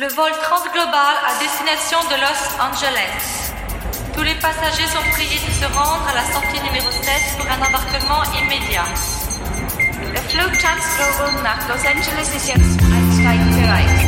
Le vol transglobal à destination de Los Angeles. Tous les passagers sont priés de se rendre à la sortie numéro 7 pour un embarquement immédiat. Der Flug Transglobal nach Los Angeles ist jetzt einsteigbereit.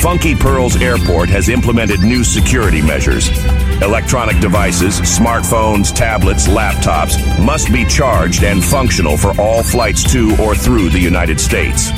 Funky Pearls Airport has implemented new security measures. Electronic devices, smartphones, tablets, laptops must be charged and functional for all flights to or through the United States.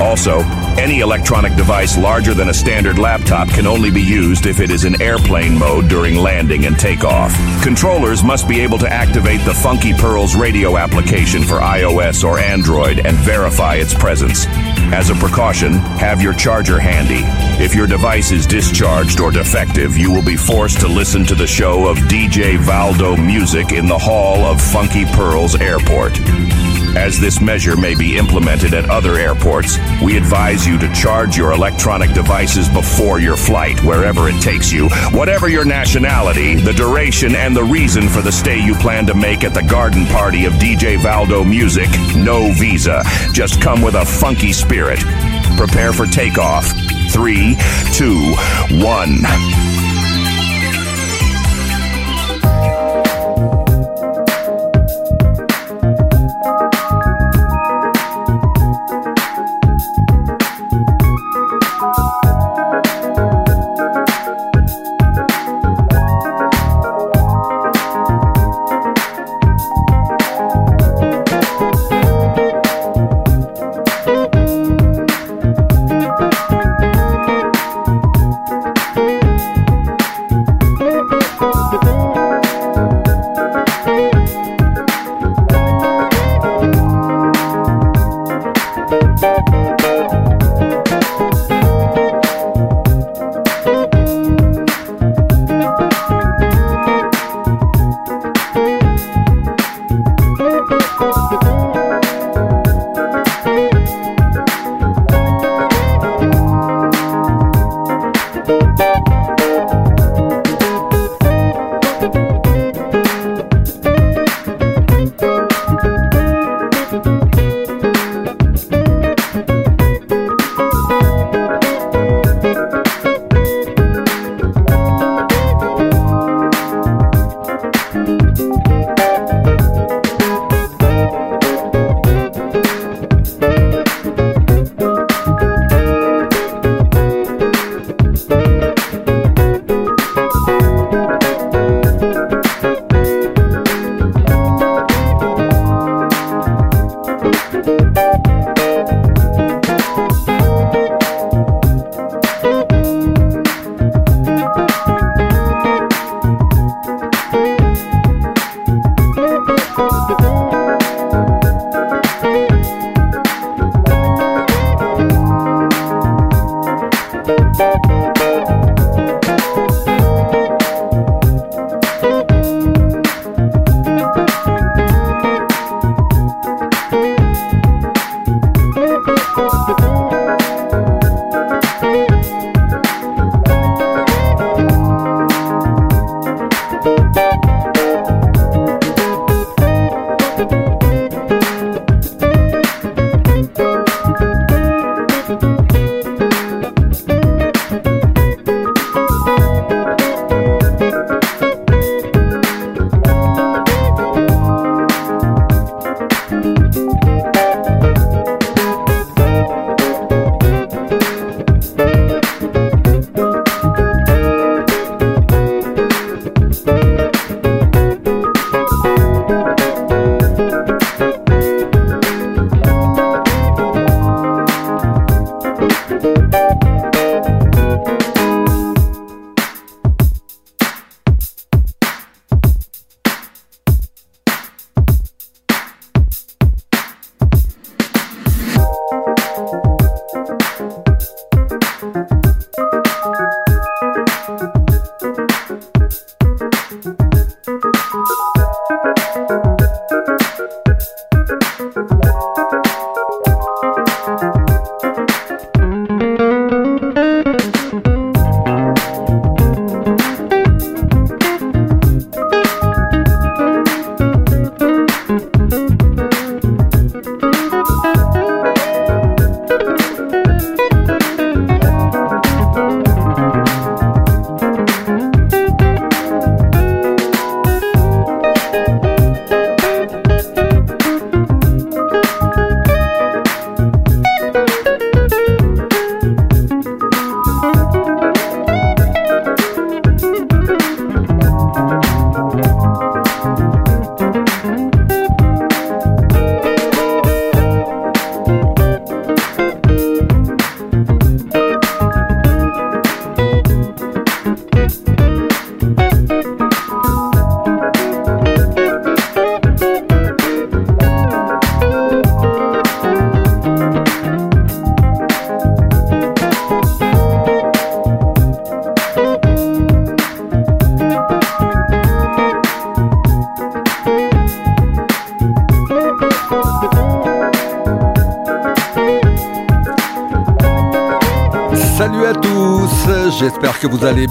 Also, any electronic device larger than a standard laptop can only be used if it is in airplane mode during landing and takeoff. Controllers must be able to activate the Funky Pearls radio application for iOS or Android and verify its presence. As a precaution, have your charger handy. If your device is discharged or defective, you will be forced to listen to the show of DJ Valdo Music in the hall of Funky Pearls Airport. As this measure may be implemented at other airports, we advise you to charge your electronic devices before your flight, wherever it takes you. Whatever your nationality, the duration, and the reason for the stay you plan to make at the garden party of DJ Valdo Music, no visa. Just come with a funky spirit. Prepare for takeoff. Three, two, one.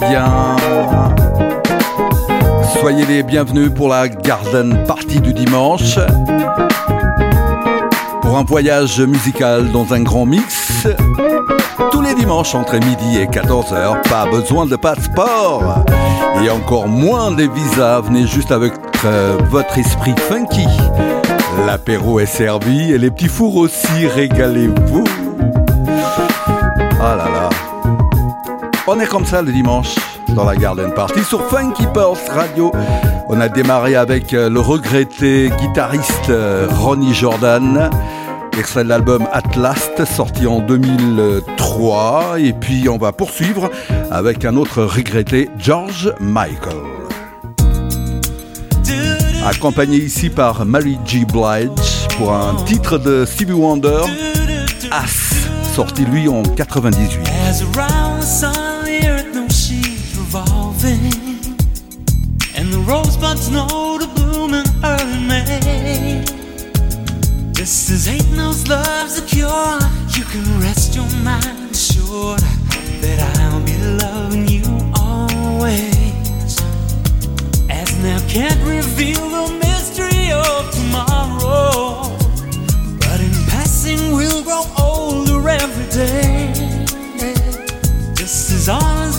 Bien. Soyez les bienvenus pour la Garden Party du dimanche. Pour un voyage musical dans un grand mix. Tous les dimanches entre midi et 14h, pas besoin de passeport. Et encore moins des visas, venez juste avec euh, votre esprit funky. L'apéro est servi et les petits fours aussi, régalez-vous. Ah là là. On est comme ça le dimanche dans la Garden Party sur Funky Pulse Radio. On a démarré avec euh, le regretté guitariste euh, Ronnie Jordan, extrait de l'album Atlas sorti en 2003 et puis on va poursuivre avec un autre regretté George Michael. Accompagné ici par Mary G. Blige pour un titre de Stevie Wonder, As, sorti lui en 98. The rosebuds know to bloom in early May. This is ain't no love's a cure. You can rest your mind assured that I'll be loving you always. As now can't reveal the mystery of tomorrow, but in passing we'll grow older every day. This is all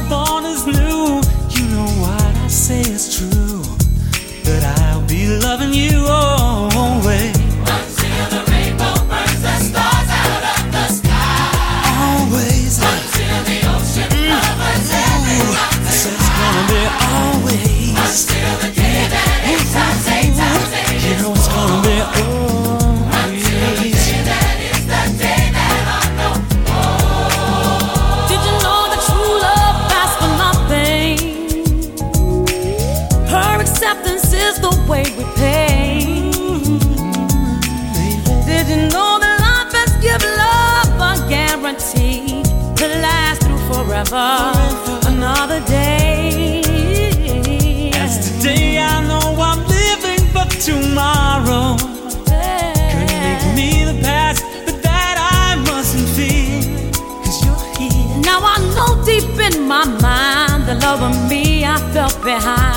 loving you always. Until the rainbow burns the stars out of the sky. Always. Mm. Until the ocean covers every mountain. It's gonna be always. Until the deep in my mind the love of me I felt behind.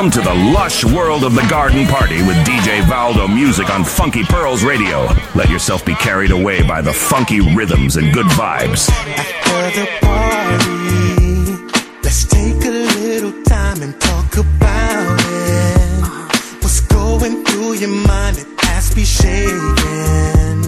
Welcome to the lush world of the garden party with DJ Valdo music on Funky Pearls Radio. Let yourself be carried away by the funky rhythms and good vibes. After the party, let's take a little time and talk about it. What's going through your mind? It has to be shaking.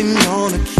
dancing on the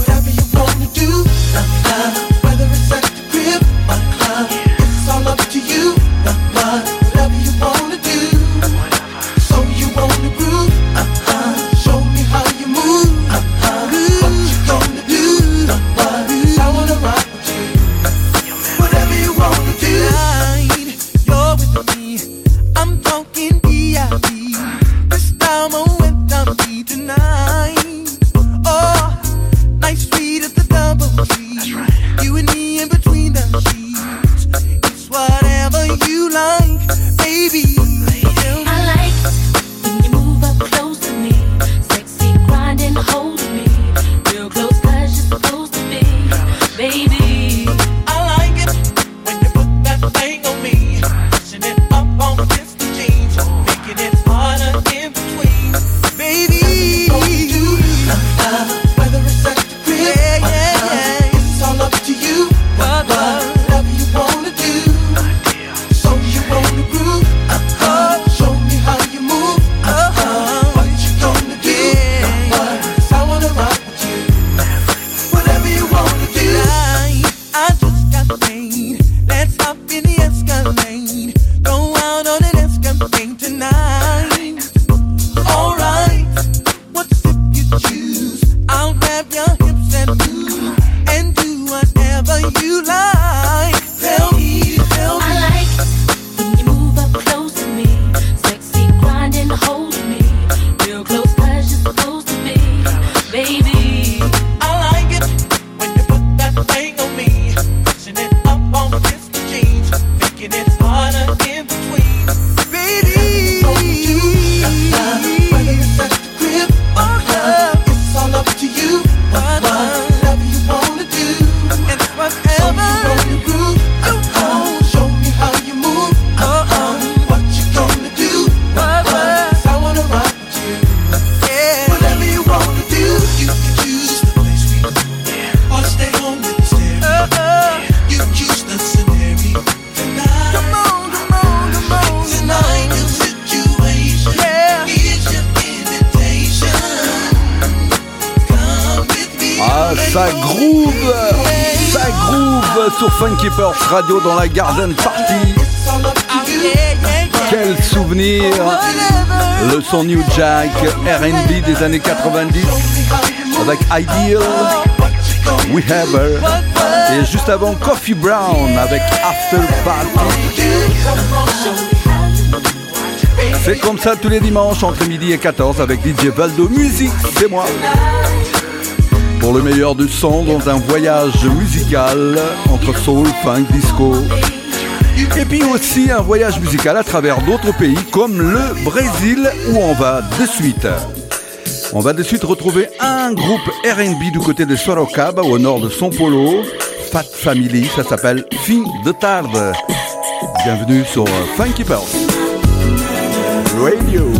Dans la Garden Party. Quel souvenir Le son New Jack, R&B des années 90 avec Ideal, We Have Her et juste avant Coffee Brown avec After Party. C'est comme ça tous les dimanches entre midi et 14 avec DJ Valdo Musique, c'est moi. Pour le meilleur du son dans un voyage musical entre soul, funk, disco. Et puis aussi un voyage musical à travers d'autres pays comme le Brésil où on va de suite. On va de suite retrouver un groupe RB du côté de Sorocaba au nord de São Paulo. Fat Family, ça s'appelle Fin de Tarde. Bienvenue sur Funky Pearls. Radio.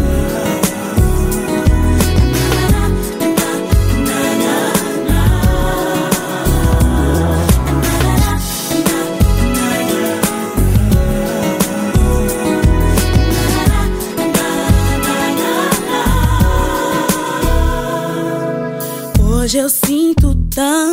Hoje eu sinto tanto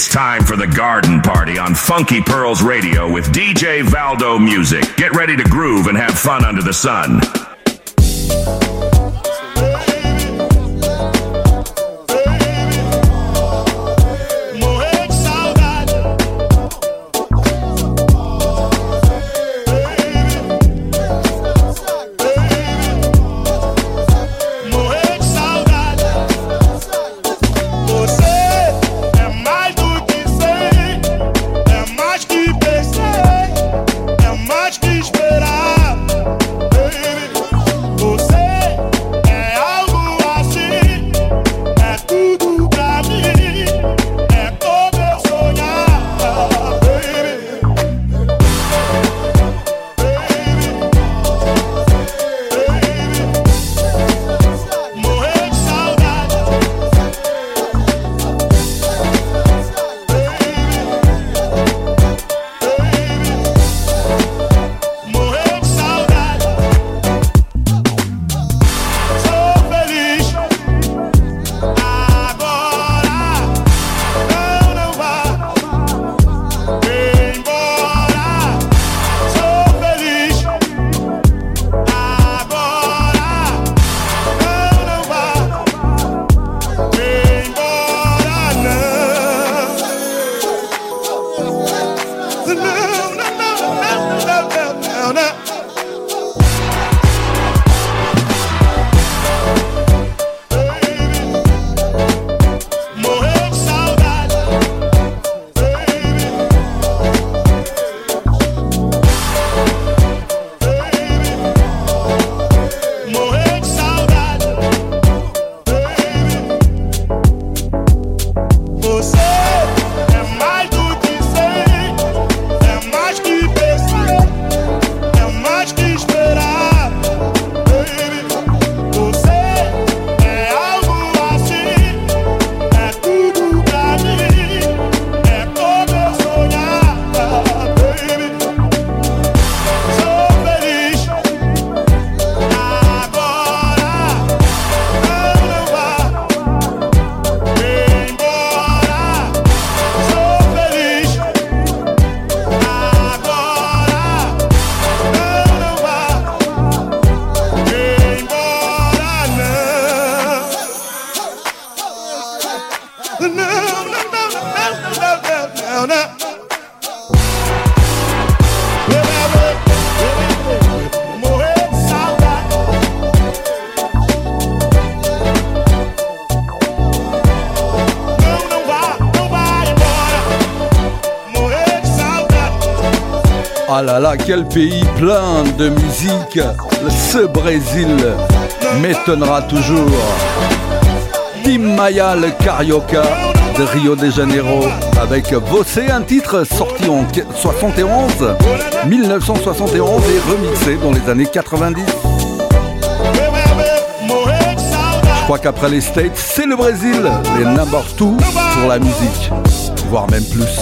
It's time for the garden party on Funky Pearls Radio with DJ Valdo Music. Get ready to groove and have fun under the sun. plein de musique. Ce Brésil m'étonnera toujours. Tim Maya, le Carioca de Rio de Janeiro, avec Vossé, un titre sorti en 71, 1971 et remixé dans les années 90. Je crois qu'après les States, c'est le Brésil, les number two pour la musique, voire même plus.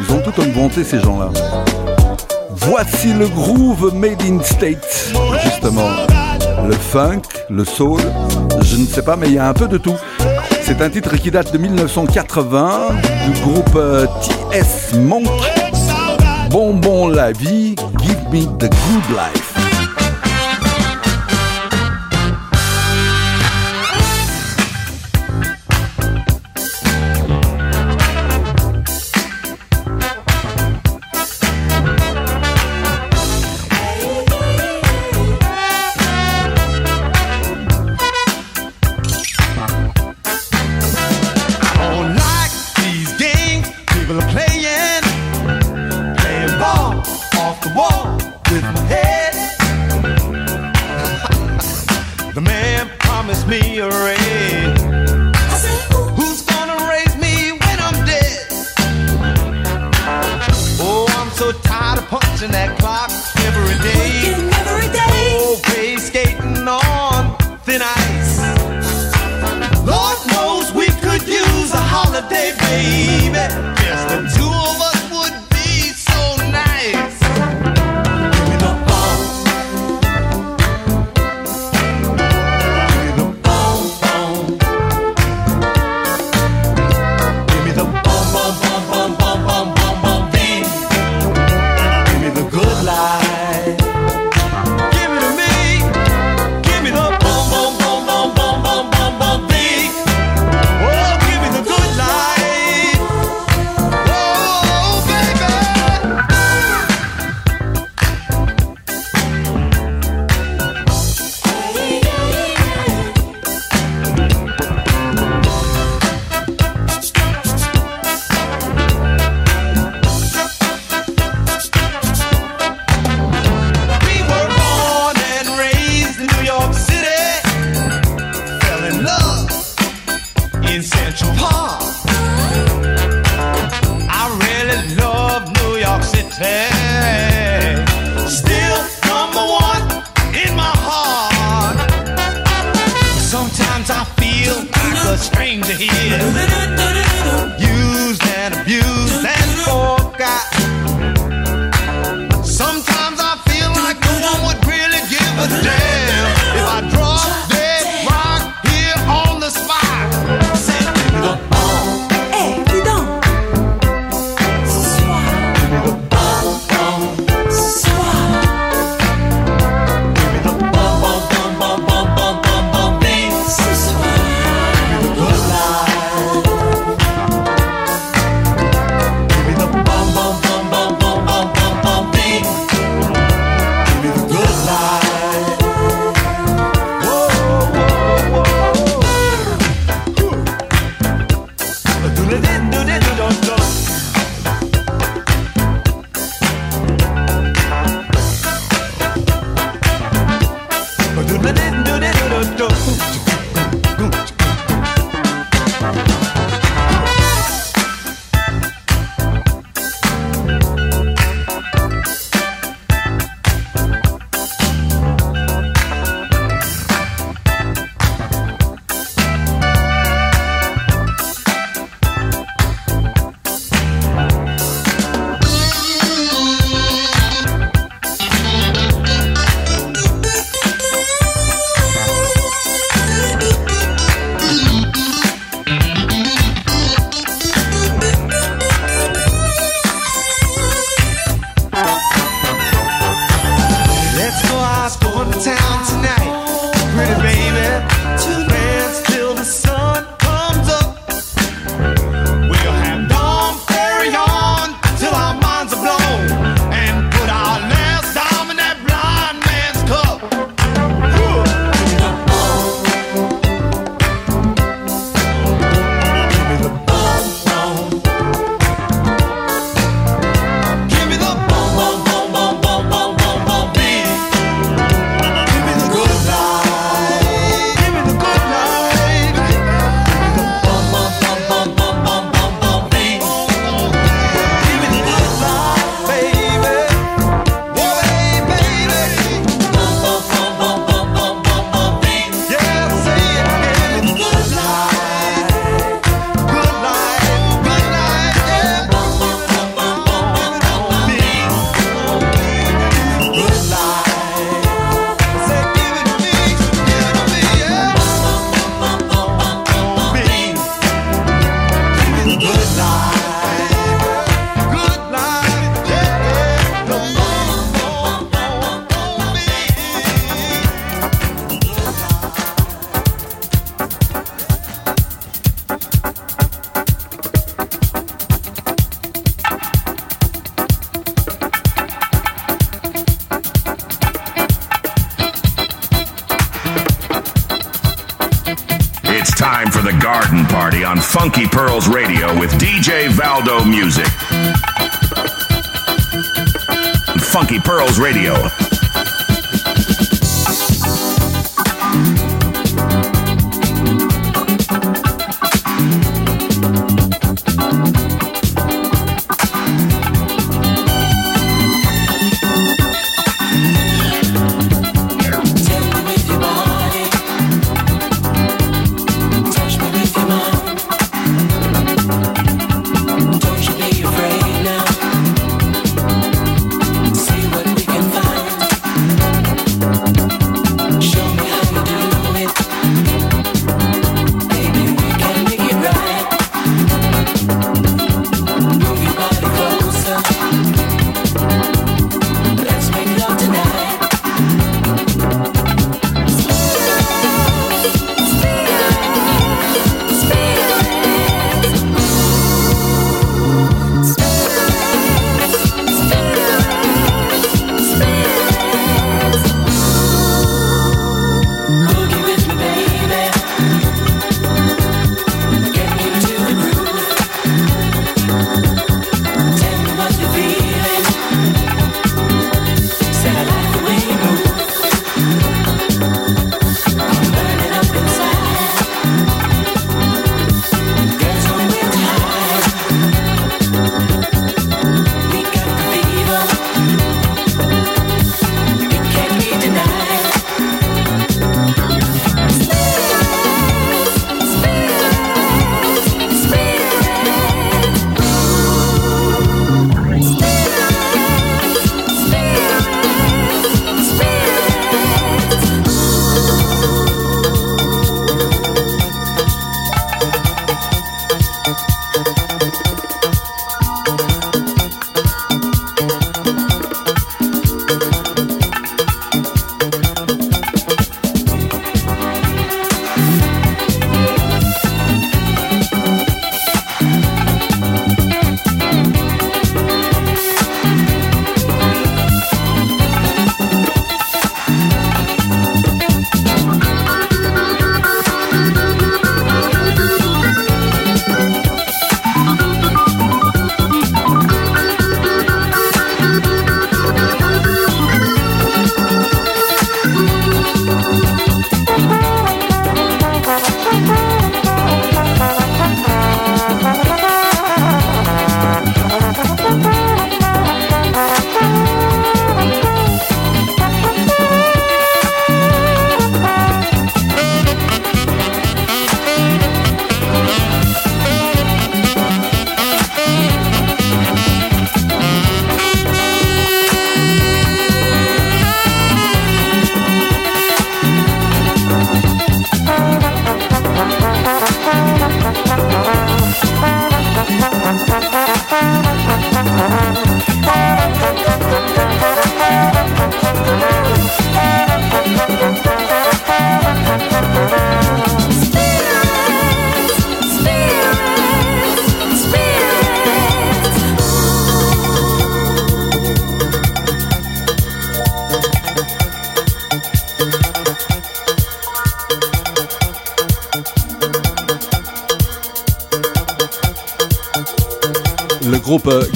Ils ont tout inventé ces gens-là. Voici le groove made in States, justement. Le funk, le soul, je ne sais pas, mais il y a un peu de tout. C'est un titre qui date de 1980 du groupe euh, TS Monk. Bonbon la vie, give me the good life. Radio.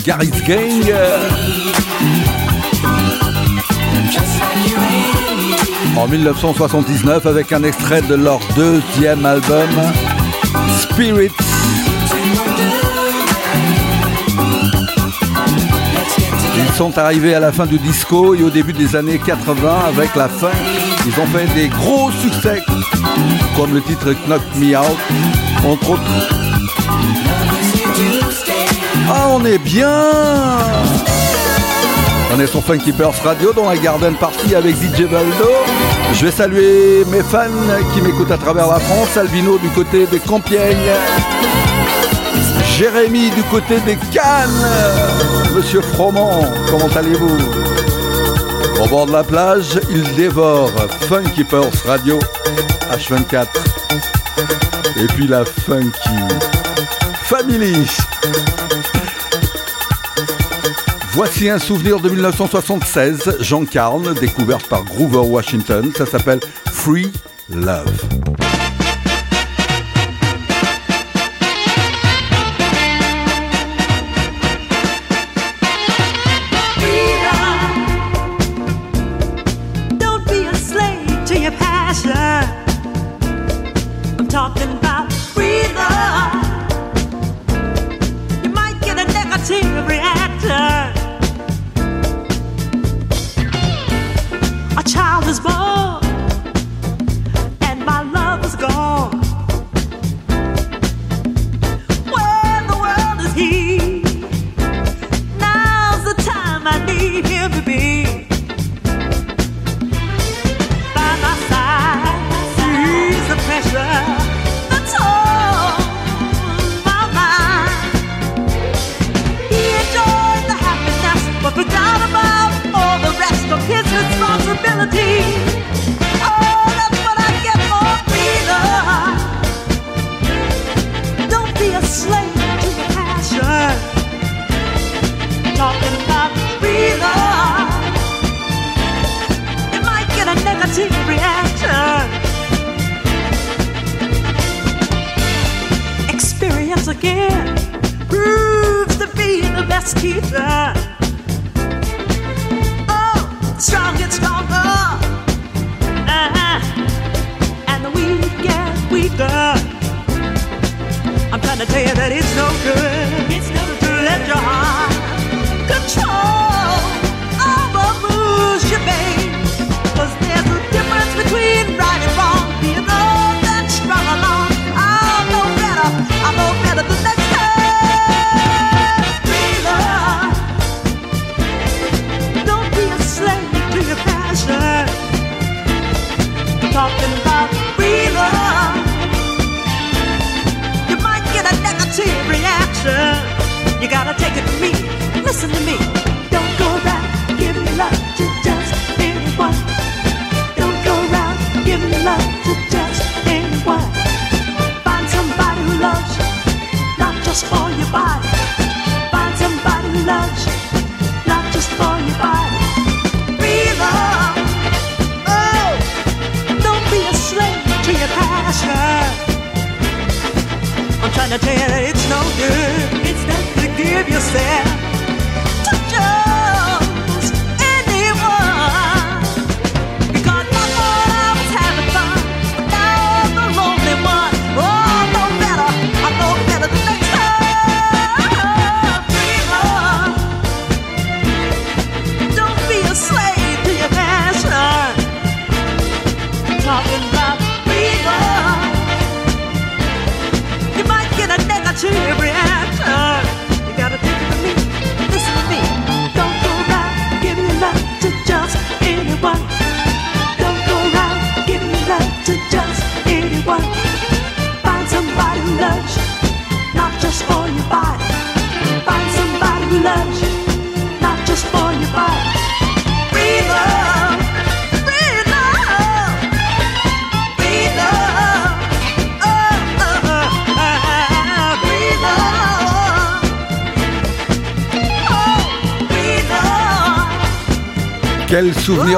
Gary's Gang. En 1979 avec un extrait de leur deuxième album Spirits. Ils sont arrivés à la fin du disco et au début des années 80 avec la fin. Ils ont fait des gros succès comme le titre Knock Me Out entre autres. Ah, on est bien On est sur Funky Pearls Radio dans la Garden Party avec DJ Valdo. Je vais saluer mes fans qui m'écoutent à travers la France. Albino du côté des Compiègne. Jérémy du côté des Cannes. Monsieur Froment, comment allez-vous? Au bord de la plage, il dévore Funky Pearls Radio H24. Et puis la Funky Family. Voici un souvenir de 1976, Jean Carne, découverte par Groover Washington. Ça s'appelle Free Love.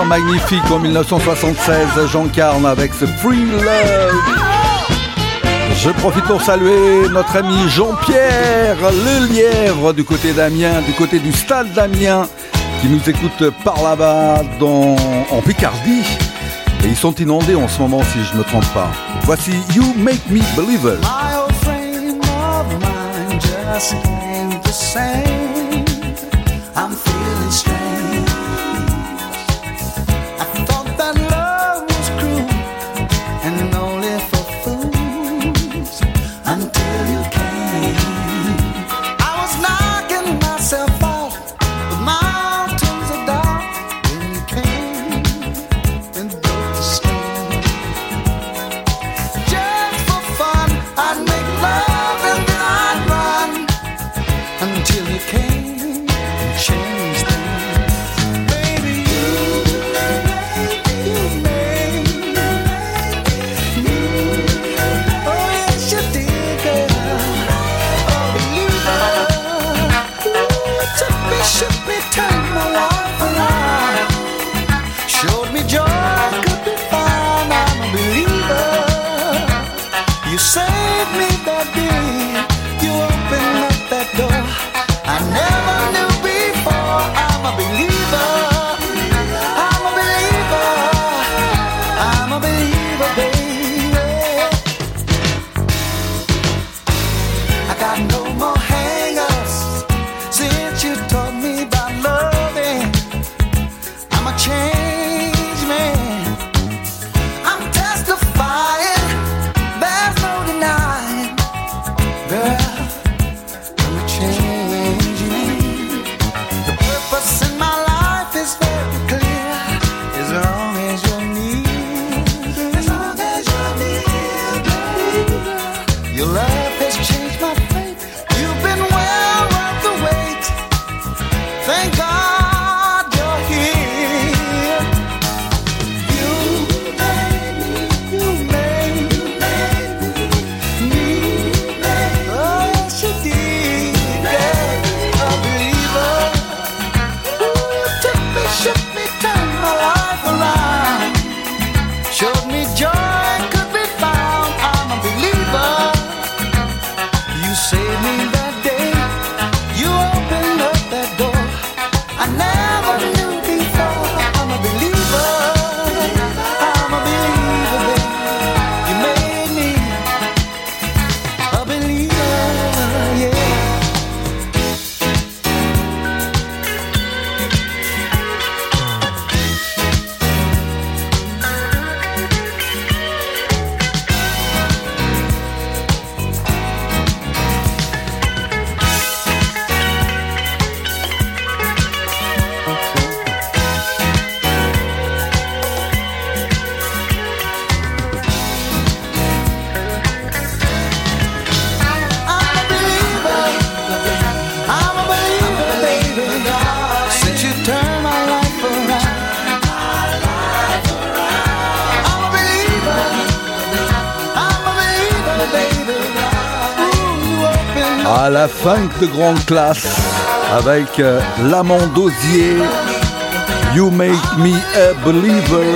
magnifique en 1976, j'encarne avec ce Free Love. Je profite pour saluer notre ami Jean-Pierre Lelièvre du côté d'Amiens, du côté du stade d'Amiens, qui nous écoute par là-bas en Picardie. Et ils sont inondés en ce moment si je ne me trompe pas. Voici You Make Me Believer. de grande classe avec euh, l'amant d'osier You Make Me a Believer.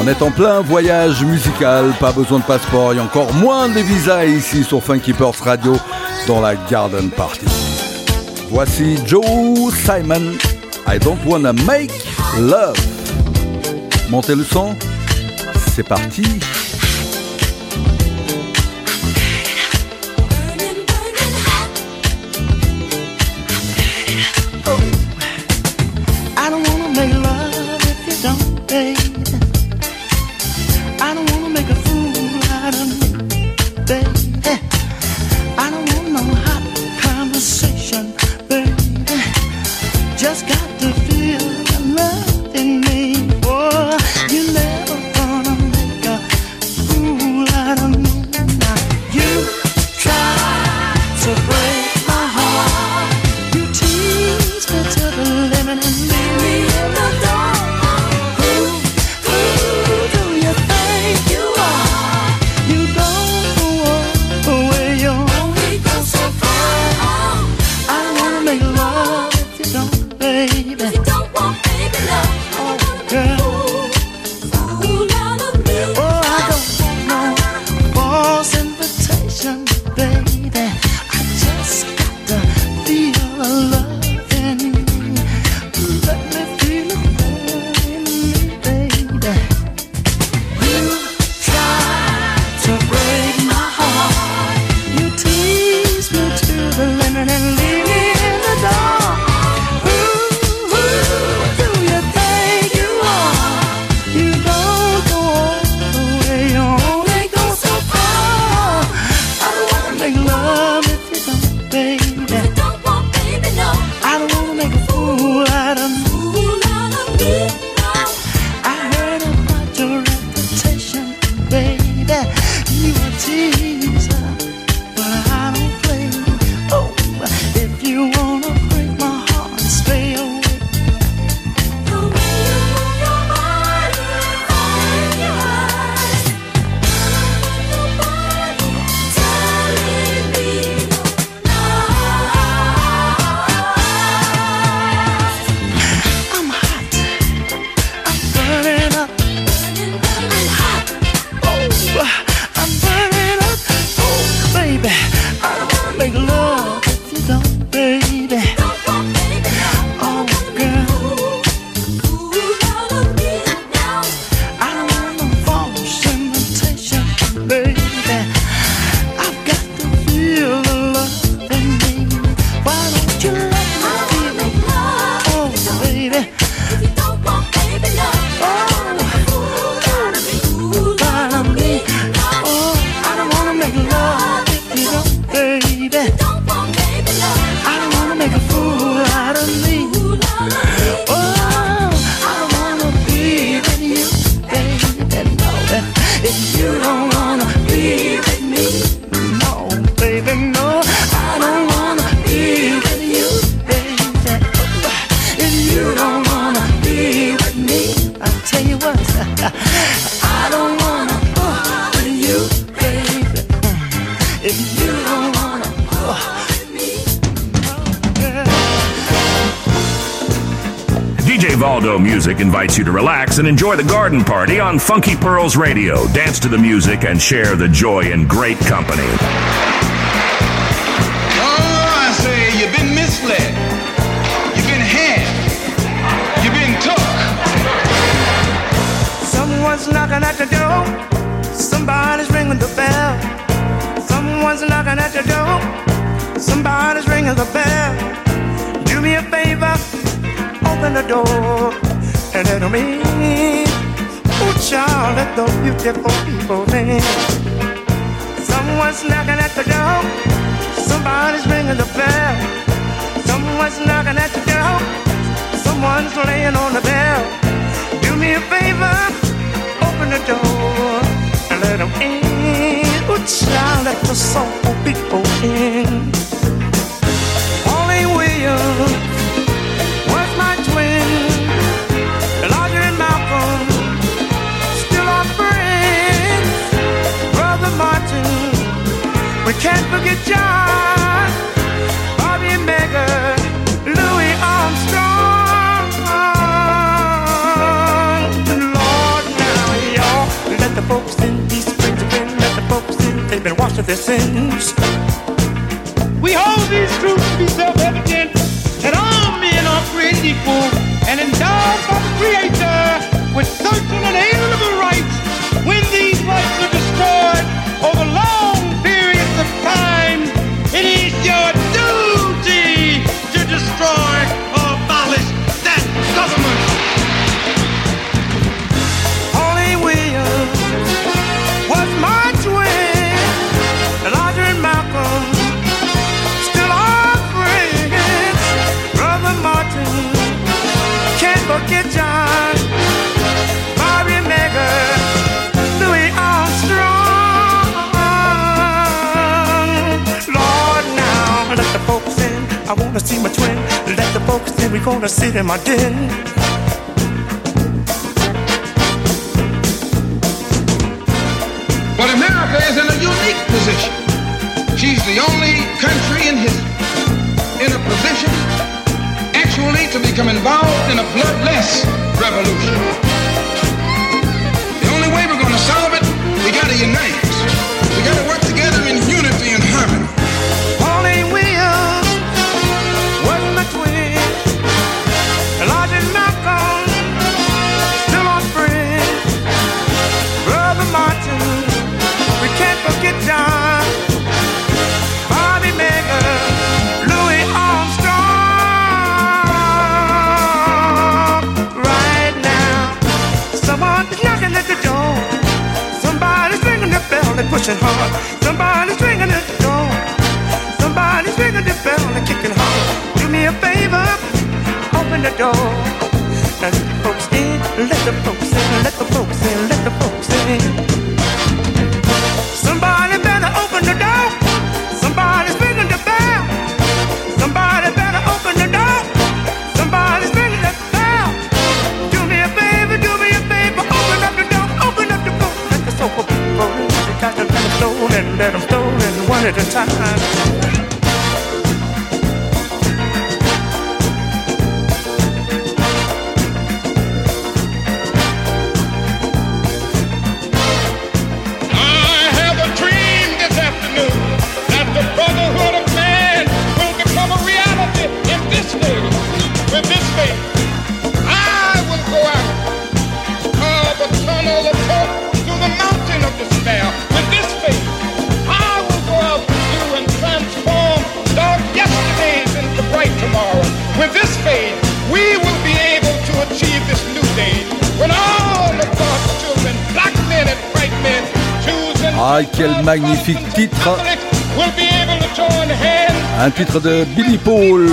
On est en plein voyage musical, pas besoin de passeport et encore moins de visa ici sur Funky Purse Radio dans la Garden Party. Voici Joe Simon. I don't wanna make love. Montez le son, c'est parti. party on Funky Pearls Radio. Dance to the music and share the joy in great company. Oh, I say, you've been misled. You've been had. You've been took. Someone's knocking at the door. Somebody's ringing the bell. Someone's knocking at the door. Somebody's ringing the bell. Do me a favor. Open the door and let me child at the beautiful people in. Someone's knocking at the door. Somebody's ringing the bell. Someone's knocking at the door. Someone's laying on the bell. Do me a favor, open the door and let them in. Ooh, child, let the soulful people in. Of their sins. We hold these truths to be self-evident that all men are created equal and endowed by the Creator with certain inalienable I wanna see my twin. Let the folks in. We gonna sit in my den. But America is in a unique position. She's the only country in history in a position actually to become involved in a bloodless revolution. The only way we're to solve it, we got to unite. Pushing hard. Somebody's ringing at the door. Somebody's ringing the bell and kicking hard. Do me a favor, open the door. Let the folks in, let the folks in, let the folks in, let the folks in. At a time. Quel magnifique titre Un titre de Billy Paul,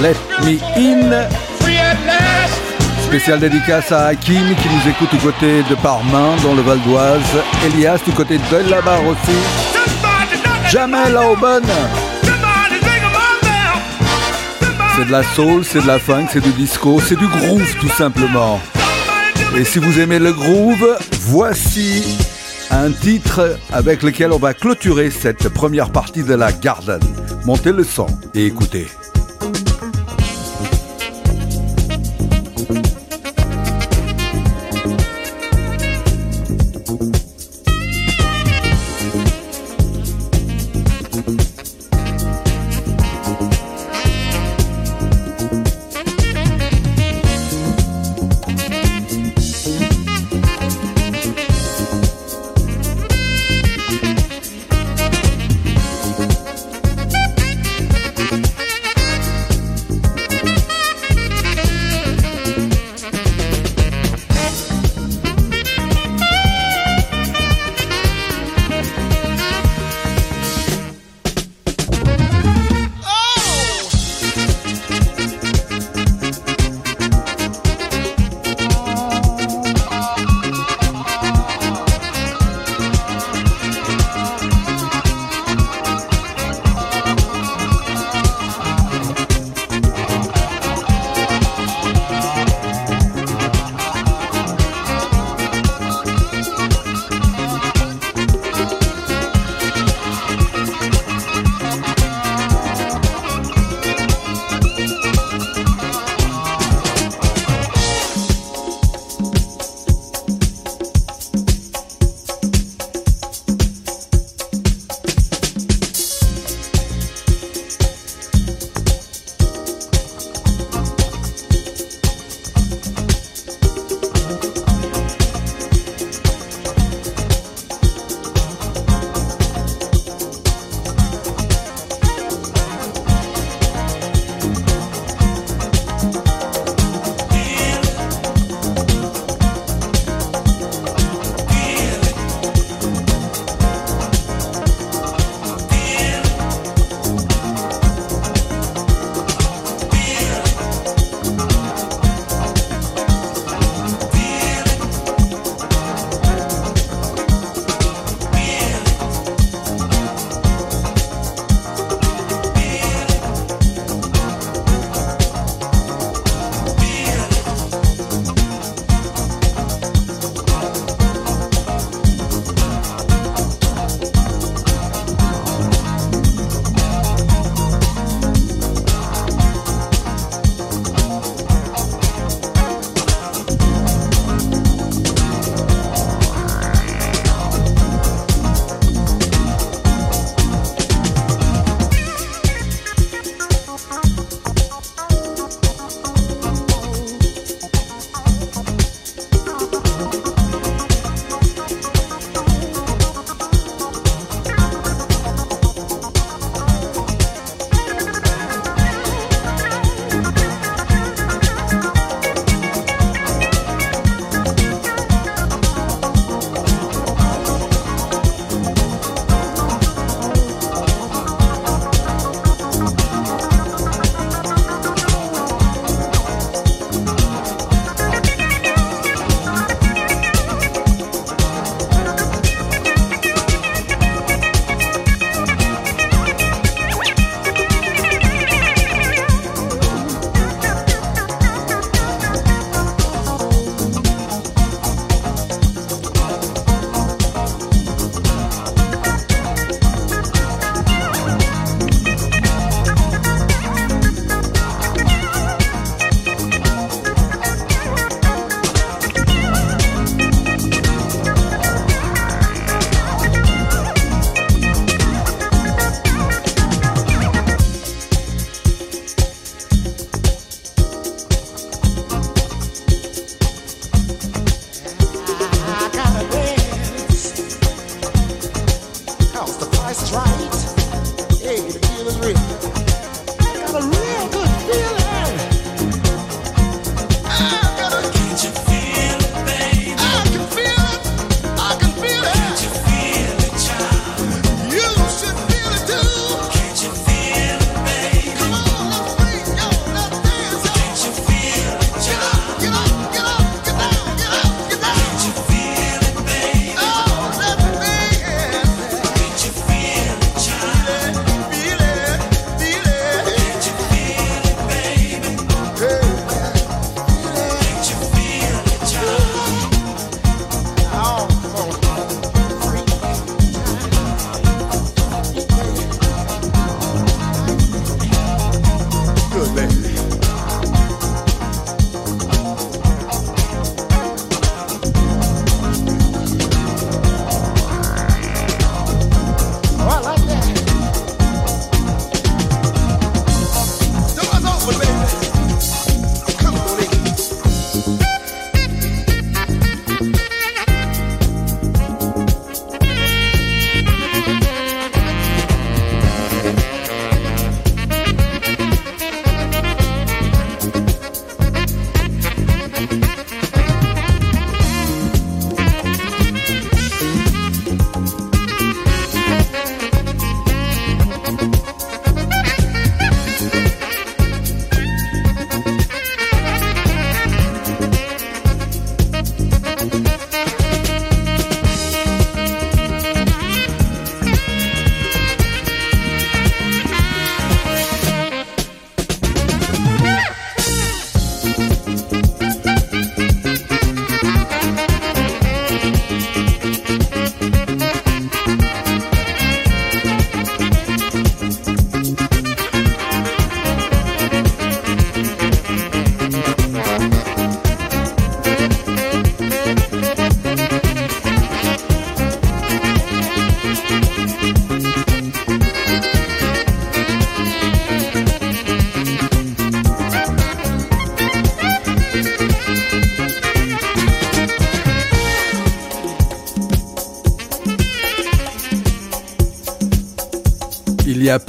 Let Me In. free at last. Spécial dédicace à Hakim qui nous écoute du côté de Parmain dans le Val d'Oise. Elias du côté de la barre aussi. Jamel Aubin. C'est de la soul, c'est de la funk, c'est du disco, c'est du groove tout simplement. Et si vous aimez le groove, voici un titre avec lequel on va clôturer cette première partie de la Garden. Montez le son et écoutez.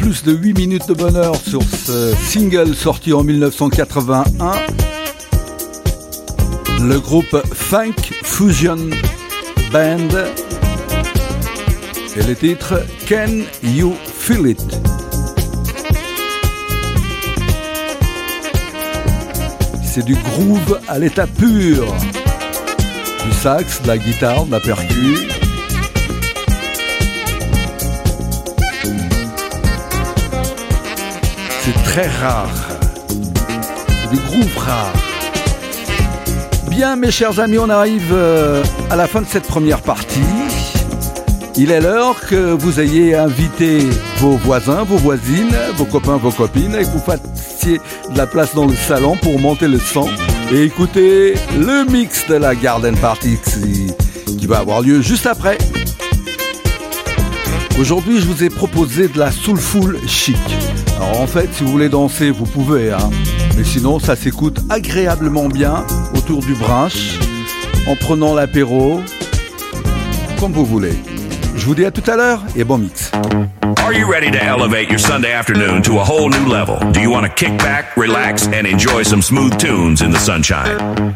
Plus de 8 minutes de bonheur sur ce single sorti en 1981. Le groupe Funk Fusion Band et le titre Can You Feel It? C'est du groove à l'état pur. Du sax, de la guitare, de la percu. C'est très rare. Du groove rare. Bien mes chers amis, on arrive euh, à la fin de cette première partie. Il est l'heure que vous ayez invité vos voisins, vos voisines, vos copains, vos copines et que vous fassiez de la place dans le salon pour monter le son et écouter le mix de la Garden Party qui va avoir lieu juste après. Aujourd'hui, je vous ai proposé de la soulful chic. Alors en fait, si vous voulez danser, vous pouvez, hein. Mais sinon, ça s'écoute agréablement bien autour du brunch, en prenant l'apéro, comme vous voulez. Je vous dis à tout à l'heure et bon mix. Are you ready to elevate your Sunday afternoon to a whole new level? Do you want to kick back, relax, and enjoy some smooth tunes in the sunshine?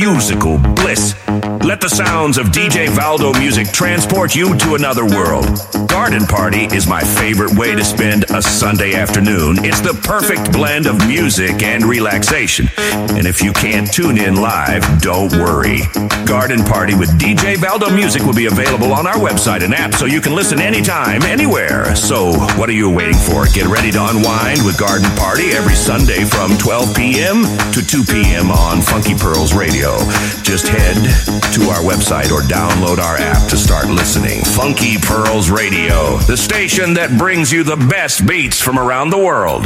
musical bliss. Let the sounds of DJ Valdo music transport you to another world. Garden Party is my favorite way to spend a Sunday afternoon. It's the perfect blend of music and relaxation. And if you can't tune in live, don't worry. Garden Party with DJ Valdo Music will be available on our website and app so you can listen anytime, anywhere. So, what are you waiting for? Get ready to unwind with Garden Party every Sunday from 12 p.m. to 2 p.m. on Funky Pearls Radio. Just head to our website or download our app to start listening. Funky Pearls Radio, the station that brings you the best beats from around the world.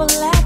overlap.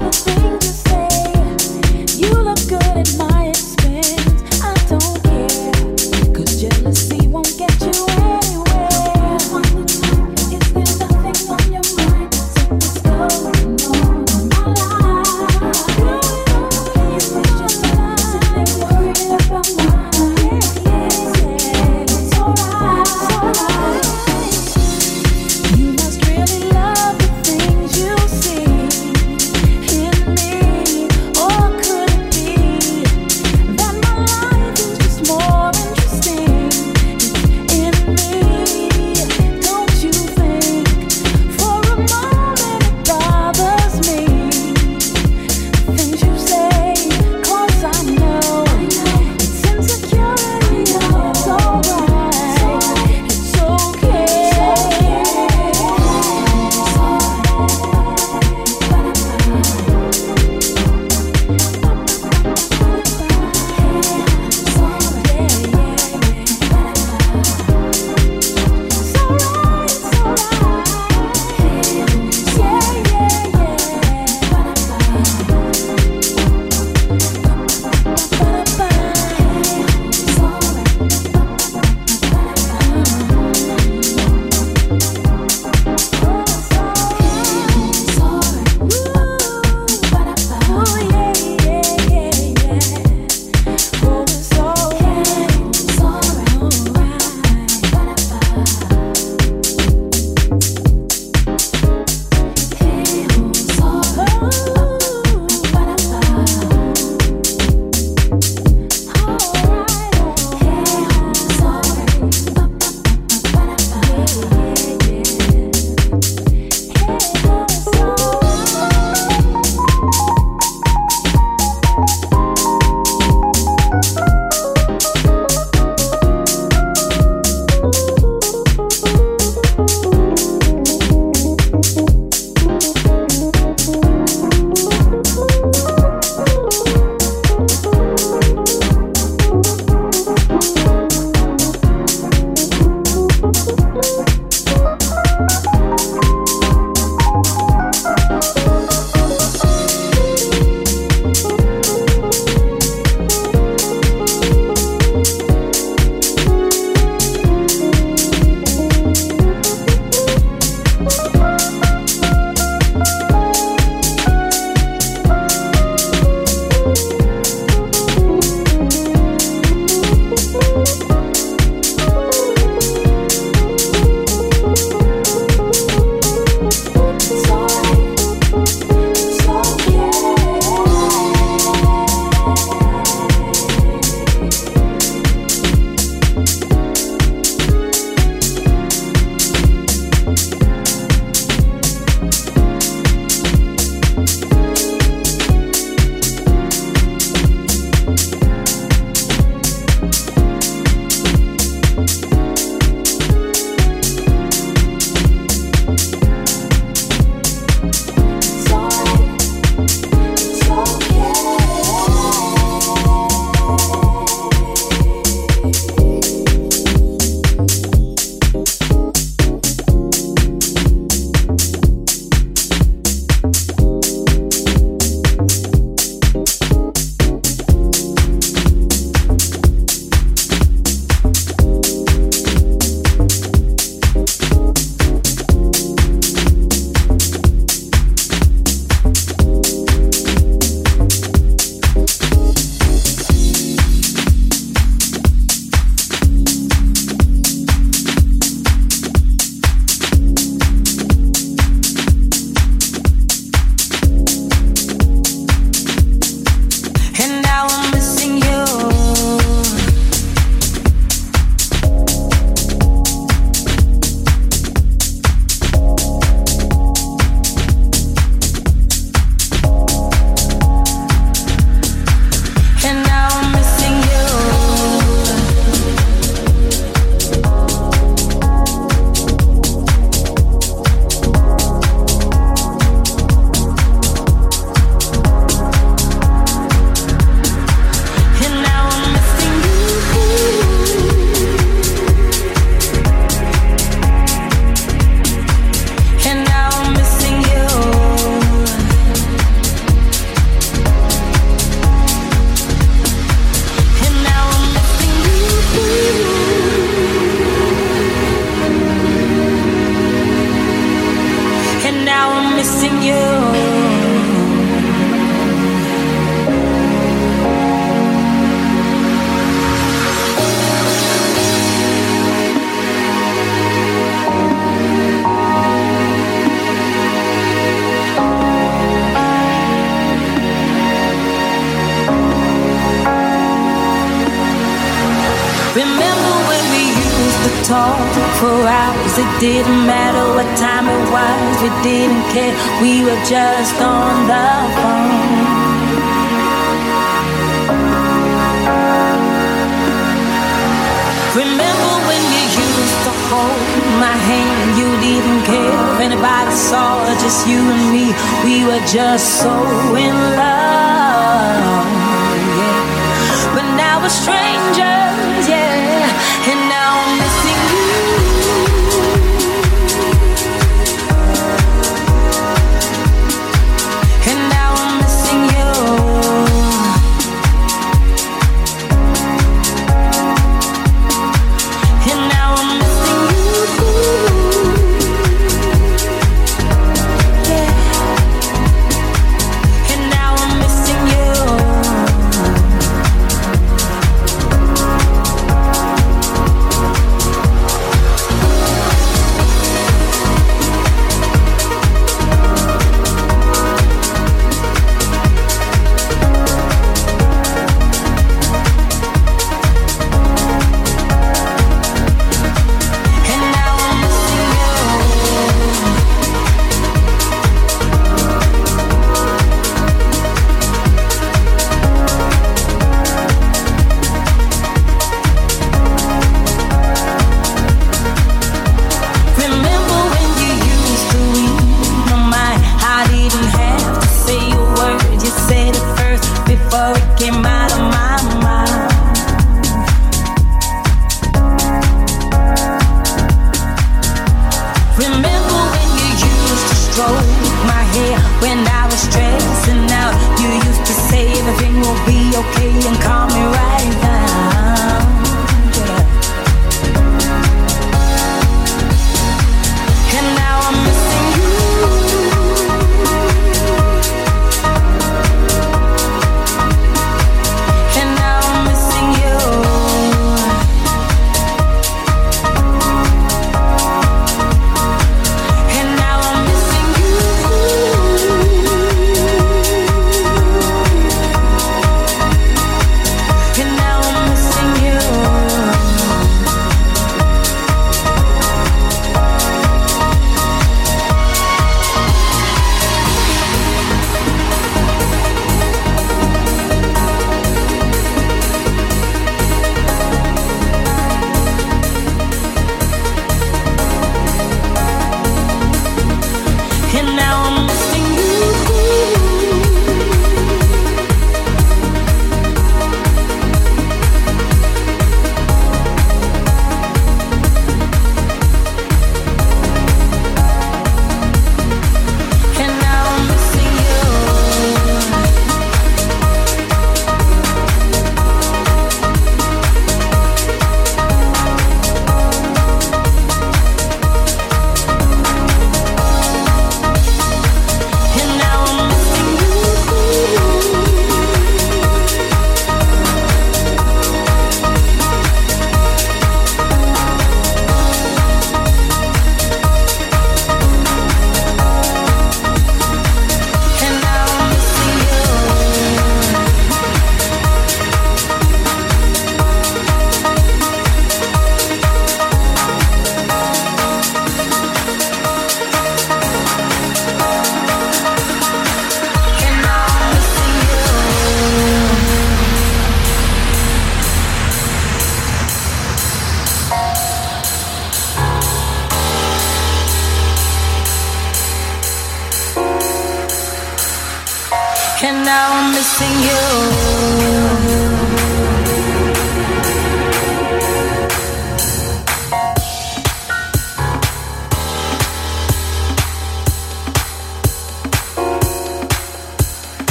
Okay and calm me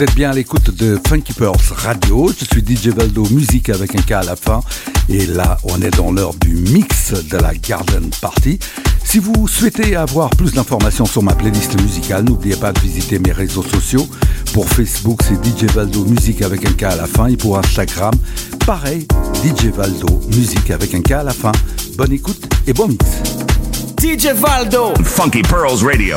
vous êtes bien à l'écoute de Funky Pearls Radio. Je suis DJ Valdo, musique avec un K à la fin. Et là, on est dans l'heure du mix de la Garden Party. Si vous souhaitez avoir plus d'informations sur ma playlist musicale, n'oubliez pas de visiter mes réseaux sociaux. Pour Facebook, c'est DJ Valdo Musique avec un K à la fin. Et pour Instagram, pareil, DJ Valdo Musique avec un K à la fin. Bonne écoute et bon mix. DJ Valdo, Funky Pearls Radio.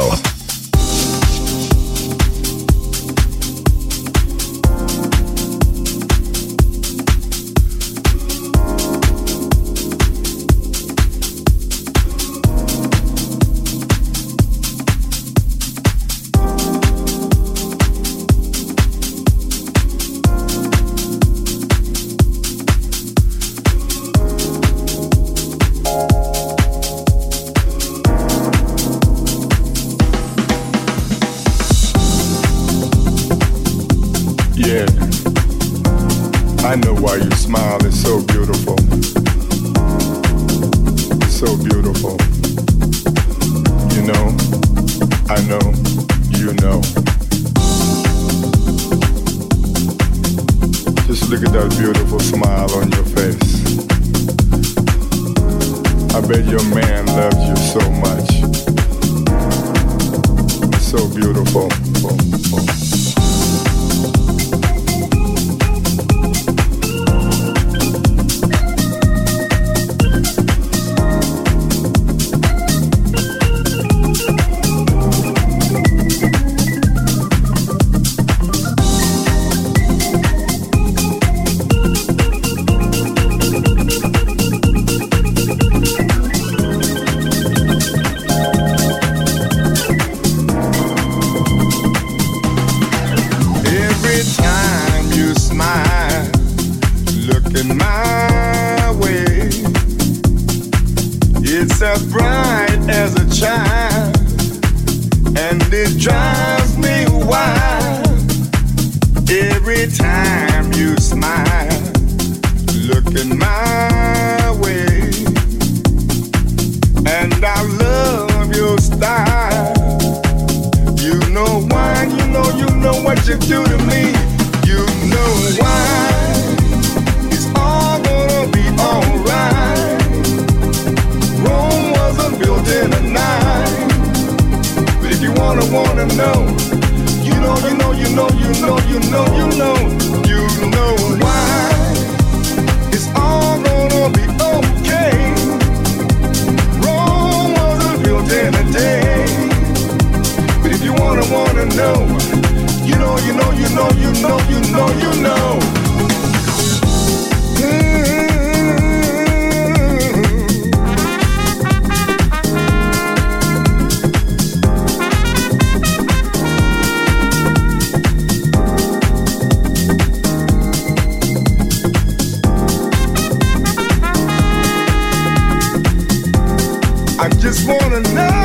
just wanna know.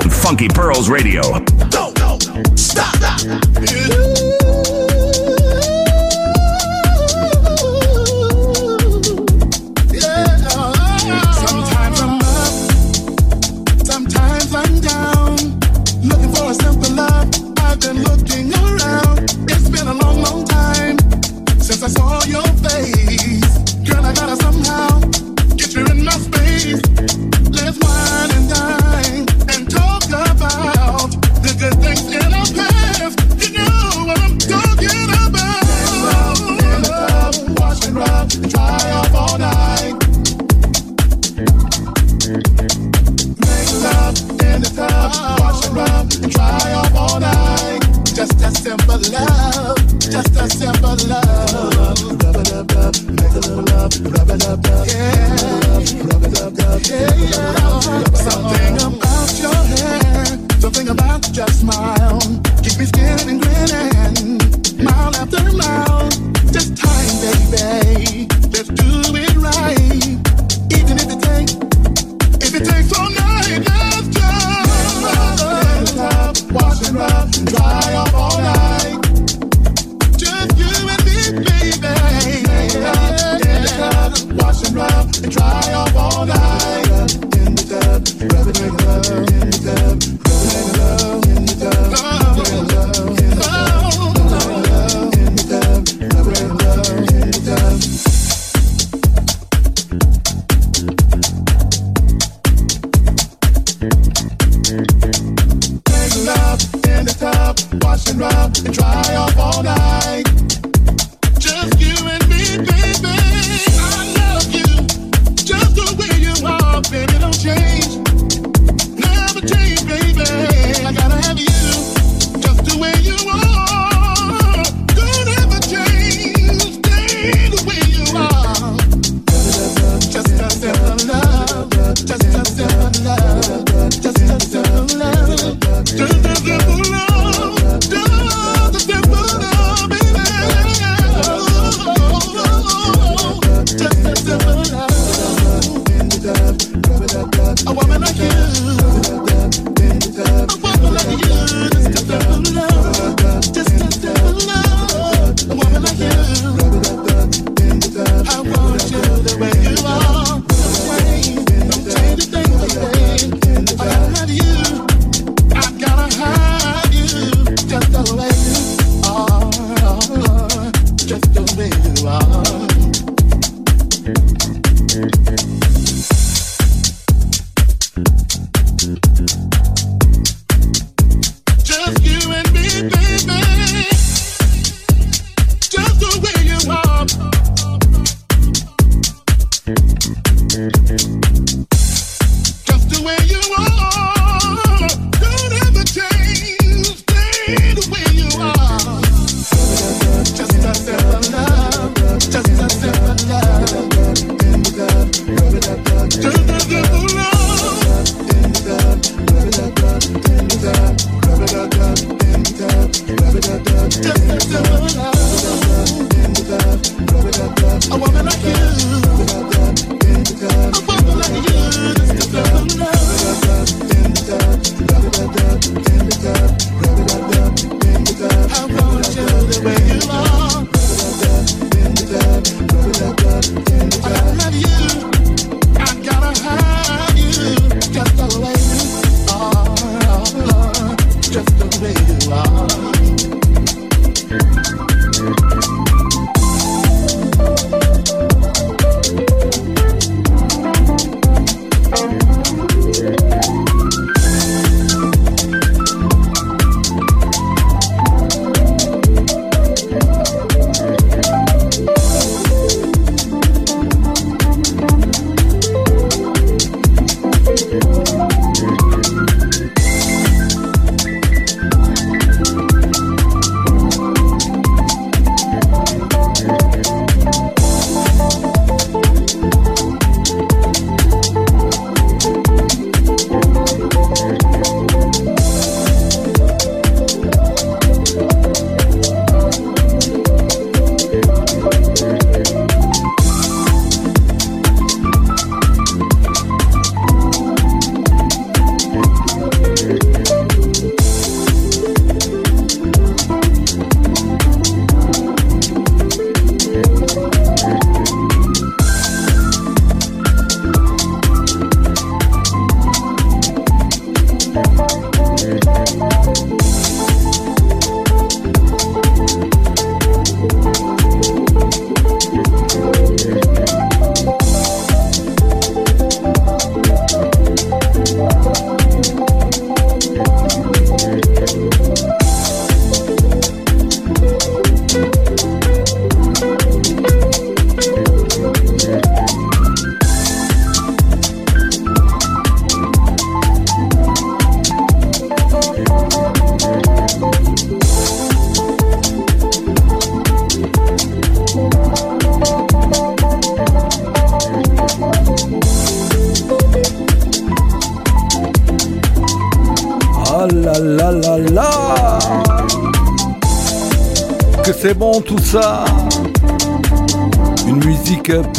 Funky Pearls Radio. Stop. stop.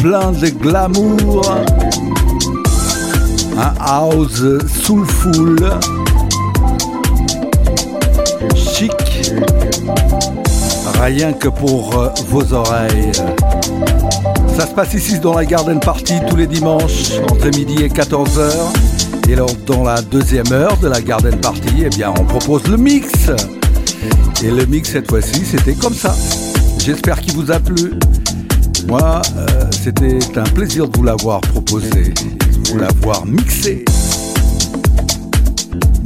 plein de glamour. Un house soulful. Chic. Rien que pour euh, vos oreilles. Ça se passe ici dans la Garden Party tous les dimanches entre midi et 14h. Et alors dans la deuxième heure de la Garden Party, eh bien on propose le mix. Et le mix cette fois-ci c'était comme ça. J'espère qu'il vous a plu. Moi, euh, c'était un plaisir de vous l'avoir proposé, de vous l'avoir mixé.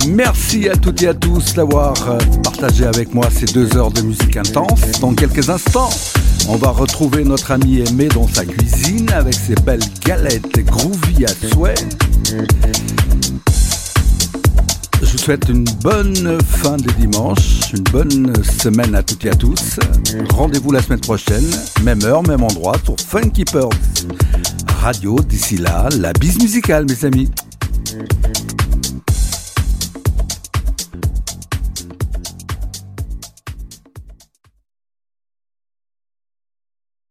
Merci à toutes et à tous d'avoir euh, partagé avec moi ces deux heures de musique intense. Dans quelques instants, on va retrouver notre ami Aimé dans sa cuisine avec ses belles galettes groovy à souhait. Souhaite une bonne fin de dimanche, une bonne semaine à toutes et à tous. Rendez-vous la semaine prochaine, même heure, même endroit, sur Funkeepers Radio. D'ici là, la bise musicale, mes amis.